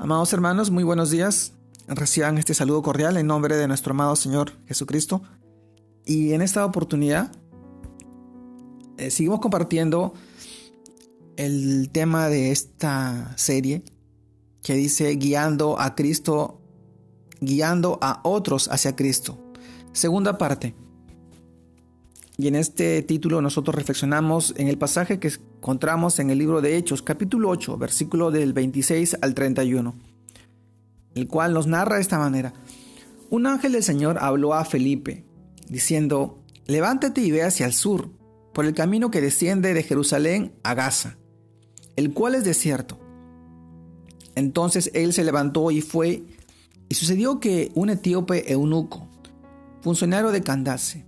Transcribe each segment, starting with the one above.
Amados hermanos, muy buenos días. Reciban este saludo cordial en nombre de nuestro amado Señor Jesucristo. Y en esta oportunidad eh, seguimos compartiendo el tema de esta serie que dice guiando a Cristo, guiando a otros hacia Cristo. Segunda parte. Y en este título nosotros reflexionamos en el pasaje que encontramos en el libro de Hechos, capítulo 8, versículo del 26 al 31, el cual nos narra de esta manera. Un ángel del Señor habló a Felipe, diciendo, levántate y ve hacia el sur, por el camino que desciende de Jerusalén a Gaza, el cual es desierto. Entonces él se levantó y fue, y sucedió que un etíope eunuco, funcionario de Candace,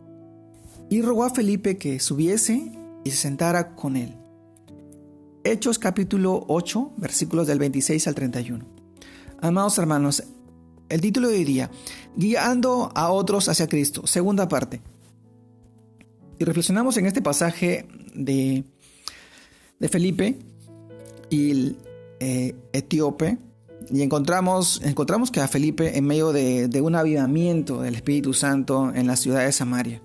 Y rogó a Felipe que subiese y se sentara con él. Hechos capítulo 8, versículos del 26 al 31. Amados hermanos, el título diría, Guiando a otros hacia Cristo, segunda parte. Y reflexionamos en este pasaje de, de Felipe y el eh, etíope, y encontramos, encontramos que a Felipe en medio de, de un avivamiento del Espíritu Santo en la ciudad de Samaria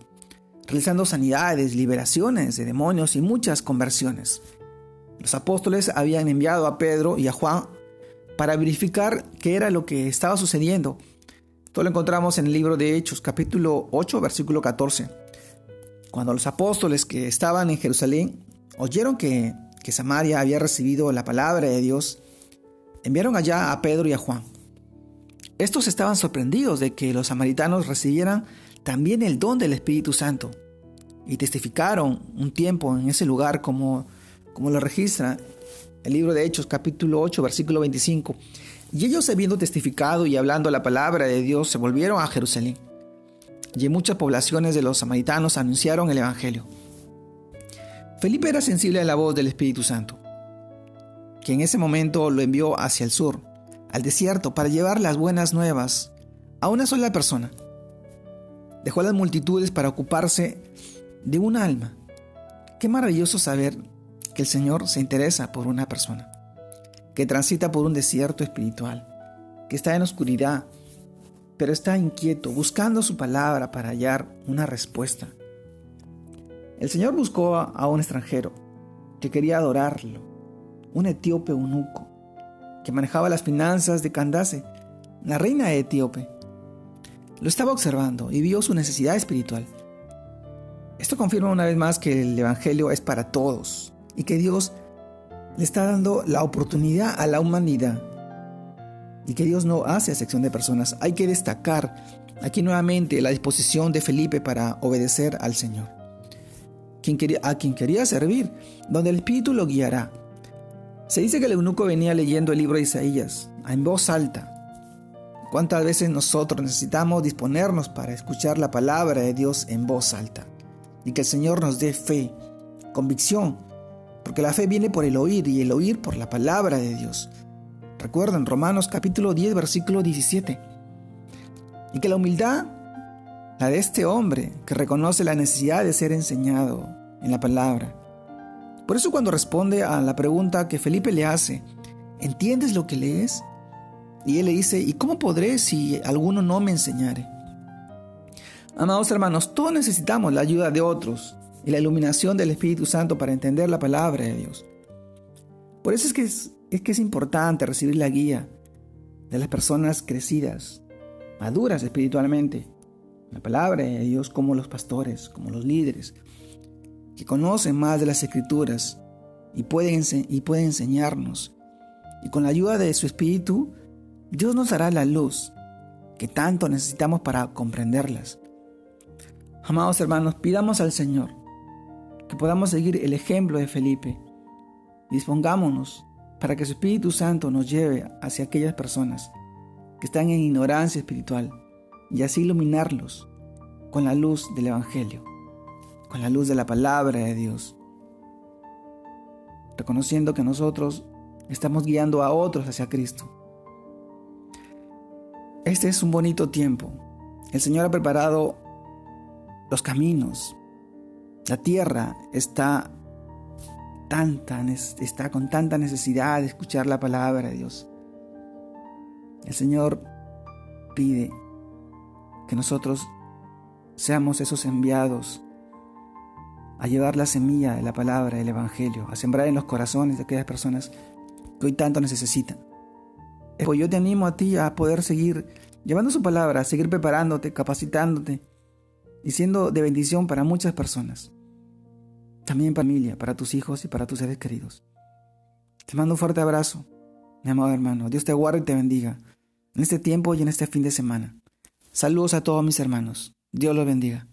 realizando sanidades, liberaciones de demonios y muchas conversiones. Los apóstoles habían enviado a Pedro y a Juan para verificar qué era lo que estaba sucediendo. Todo lo encontramos en el libro de Hechos, capítulo 8, versículo 14. Cuando los apóstoles que estaban en Jerusalén oyeron que, que Samaria había recibido la palabra de Dios, enviaron allá a Pedro y a Juan. Estos estaban sorprendidos de que los samaritanos recibieran también el don del Espíritu Santo. Y testificaron un tiempo en ese lugar como, como lo registra el libro de Hechos capítulo 8 versículo 25. Y ellos habiendo testificado y hablando la palabra de Dios se volvieron a Jerusalén. Y en muchas poblaciones de los samaritanos anunciaron el Evangelio. Felipe era sensible a la voz del Espíritu Santo, que en ese momento lo envió hacia el sur, al desierto, para llevar las buenas nuevas a una sola persona, Dejó a las multitudes para ocuparse de un alma. Qué maravilloso saber que el Señor se interesa por una persona, que transita por un desierto espiritual, que está en oscuridad, pero está inquieto, buscando su palabra para hallar una respuesta. El Señor buscó a un extranjero que quería adorarlo, un etíope eunuco, que manejaba las finanzas de Candace, la reina etíope. Lo estaba observando y vio su necesidad espiritual. Esto confirma una vez más que el Evangelio es para todos y que Dios le está dando la oportunidad a la humanidad y que Dios no hace acepción de personas. Hay que destacar aquí nuevamente la disposición de Felipe para obedecer al Señor. a quien quería servir, donde el Espíritu lo guiará. Se dice que el eunuco venía leyendo el libro de Isaías en voz alta ¿Cuántas veces nosotros necesitamos disponernos para escuchar la palabra de Dios en voz alta? Y que el Señor nos dé fe, convicción, porque la fe viene por el oír y el oír por la palabra de Dios. Recuerden Romanos capítulo 10, versículo 17. Y que la humildad, la de este hombre que reconoce la necesidad de ser enseñado en la palabra. Por eso cuando responde a la pregunta que Felipe le hace, ¿entiendes lo que lees? Y él le dice, ¿y cómo podré si alguno no me enseñare? Amados hermanos, todos necesitamos la ayuda de otros y la iluminación del Espíritu Santo para entender la palabra de Dios. Por eso es que es, que es importante recibir la guía de las personas crecidas, maduras espiritualmente, la palabra de Dios como los pastores, como los líderes, que conocen más de las escrituras y pueden, y enseñarnos. Y con la ayuda de su Espíritu, Dios nos dará la luz que tanto necesitamos para comprenderlas. Amados hermanos, pidamos al Señor que podamos seguir el ejemplo de Felipe. Dispongámonos para que su Espíritu Santo nos lleve hacia aquellas personas que están en ignorancia espiritual y así iluminarlos con la luz del Evangelio, con la luz de la palabra de Dios, reconociendo que nosotros estamos guiando a otros hacia Cristo. Este es un bonito tiempo. El Señor ha preparado los caminos. La tierra está tanta, está con tanta necesidad de escuchar la palabra de Dios. El Señor pide que nosotros seamos esos enviados a llevar la semilla de la palabra del Evangelio, a sembrar en los corazones de aquellas personas que hoy tanto necesitan. Pues yo te animo a ti a poder seguir llevando su palabra, a seguir preparándote, capacitándote y siendo de bendición para muchas personas. También familia, para tus hijos y para tus seres queridos. Te mando un fuerte abrazo, mi amado hermano. Dios te guarde y te bendiga en este tiempo y en este fin de semana. Saludos a todos mis hermanos. Dios los bendiga.